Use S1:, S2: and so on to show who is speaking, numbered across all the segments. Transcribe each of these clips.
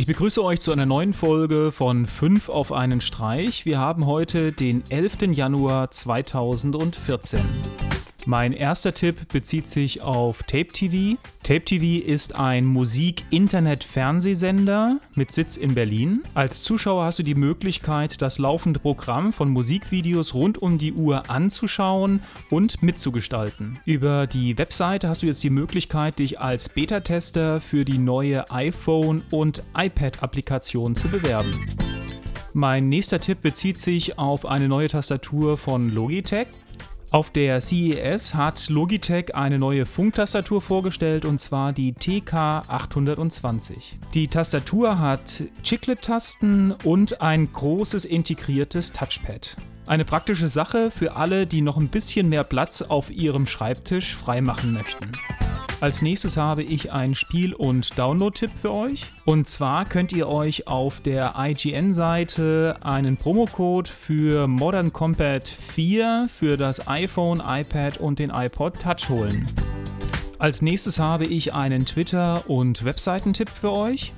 S1: Ich begrüße euch zu einer neuen Folge von 5 auf einen Streich. Wir haben heute den 11. Januar 2014. Mein erster Tipp bezieht sich auf Tape TV. Tape TV ist ein Musik-Internet-Fernsehsender mit Sitz in Berlin. Als Zuschauer hast du die Möglichkeit, das laufende Programm von Musikvideos rund um die Uhr anzuschauen und mitzugestalten. Über die Webseite hast du jetzt die Möglichkeit, dich als Beta-Tester für die neue iPhone- und iPad-Applikation zu bewerben. Mein nächster Tipp bezieht sich auf eine neue Tastatur von Logitech. Auf der CES hat Logitech eine neue Funktastatur vorgestellt und zwar die TK820. Die Tastatur hat Chiclet-Tasten und ein großes integriertes Touchpad. Eine praktische Sache für alle, die noch ein bisschen mehr Platz auf ihrem Schreibtisch freimachen möchten. Als nächstes habe ich einen Spiel- und Download-Tipp für euch. Und zwar könnt ihr euch auf der IGN-Seite einen Promocode für Modern Combat 4 für das iPhone, iPad und den iPod Touch holen. Als nächstes habe ich einen Twitter- und Webseitentipp für euch.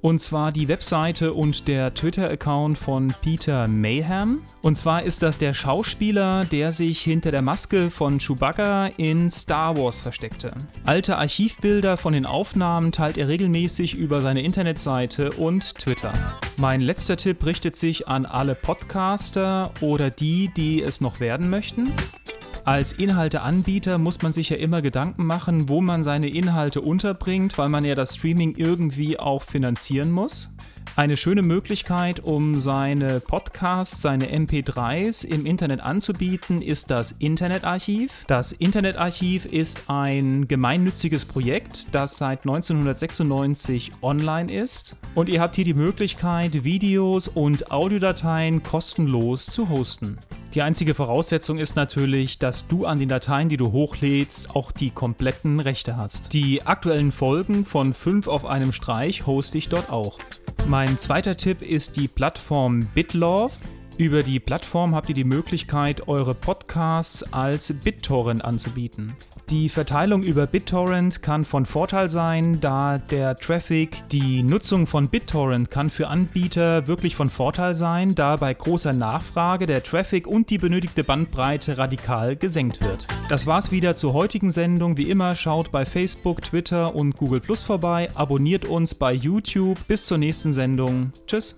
S1: Und zwar die Webseite und der Twitter-Account von Peter Mayhem. Und zwar ist das der Schauspieler, der sich hinter der Maske von Chewbacca in Star Wars versteckte. Alte Archivbilder von den Aufnahmen teilt er regelmäßig über seine Internetseite und Twitter. Mein letzter Tipp richtet sich an alle Podcaster oder die, die es noch werden möchten. Als Inhalteanbieter muss man sich ja immer Gedanken machen, wo man seine Inhalte unterbringt, weil man ja das Streaming irgendwie auch finanzieren muss. Eine schöne Möglichkeit, um seine Podcasts, seine MP3s im Internet anzubieten, ist das Internetarchiv. Das Internetarchiv ist ein gemeinnütziges Projekt, das seit 1996 online ist. Und ihr habt hier die Möglichkeit, Videos und Audiodateien kostenlos zu hosten. Die einzige Voraussetzung ist natürlich, dass du an den Dateien, die du hochlädst, auch die kompletten Rechte hast. Die aktuellen Folgen von 5 auf einem Streich hoste ich dort auch. Mein zweiter Tipp ist die Plattform BitLove. Über die Plattform habt ihr die Möglichkeit, eure Podcasts als BitTorrent anzubieten. Die Verteilung über BitTorrent kann von Vorteil sein, da der Traffic, die Nutzung von BitTorrent kann für Anbieter wirklich von Vorteil sein, da bei großer Nachfrage der Traffic und die benötigte Bandbreite radikal gesenkt wird. Das war's wieder zur heutigen Sendung. Wie immer, schaut bei Facebook, Twitter und Google Plus vorbei, abonniert uns bei YouTube. Bis zur nächsten Sendung. Tschüss.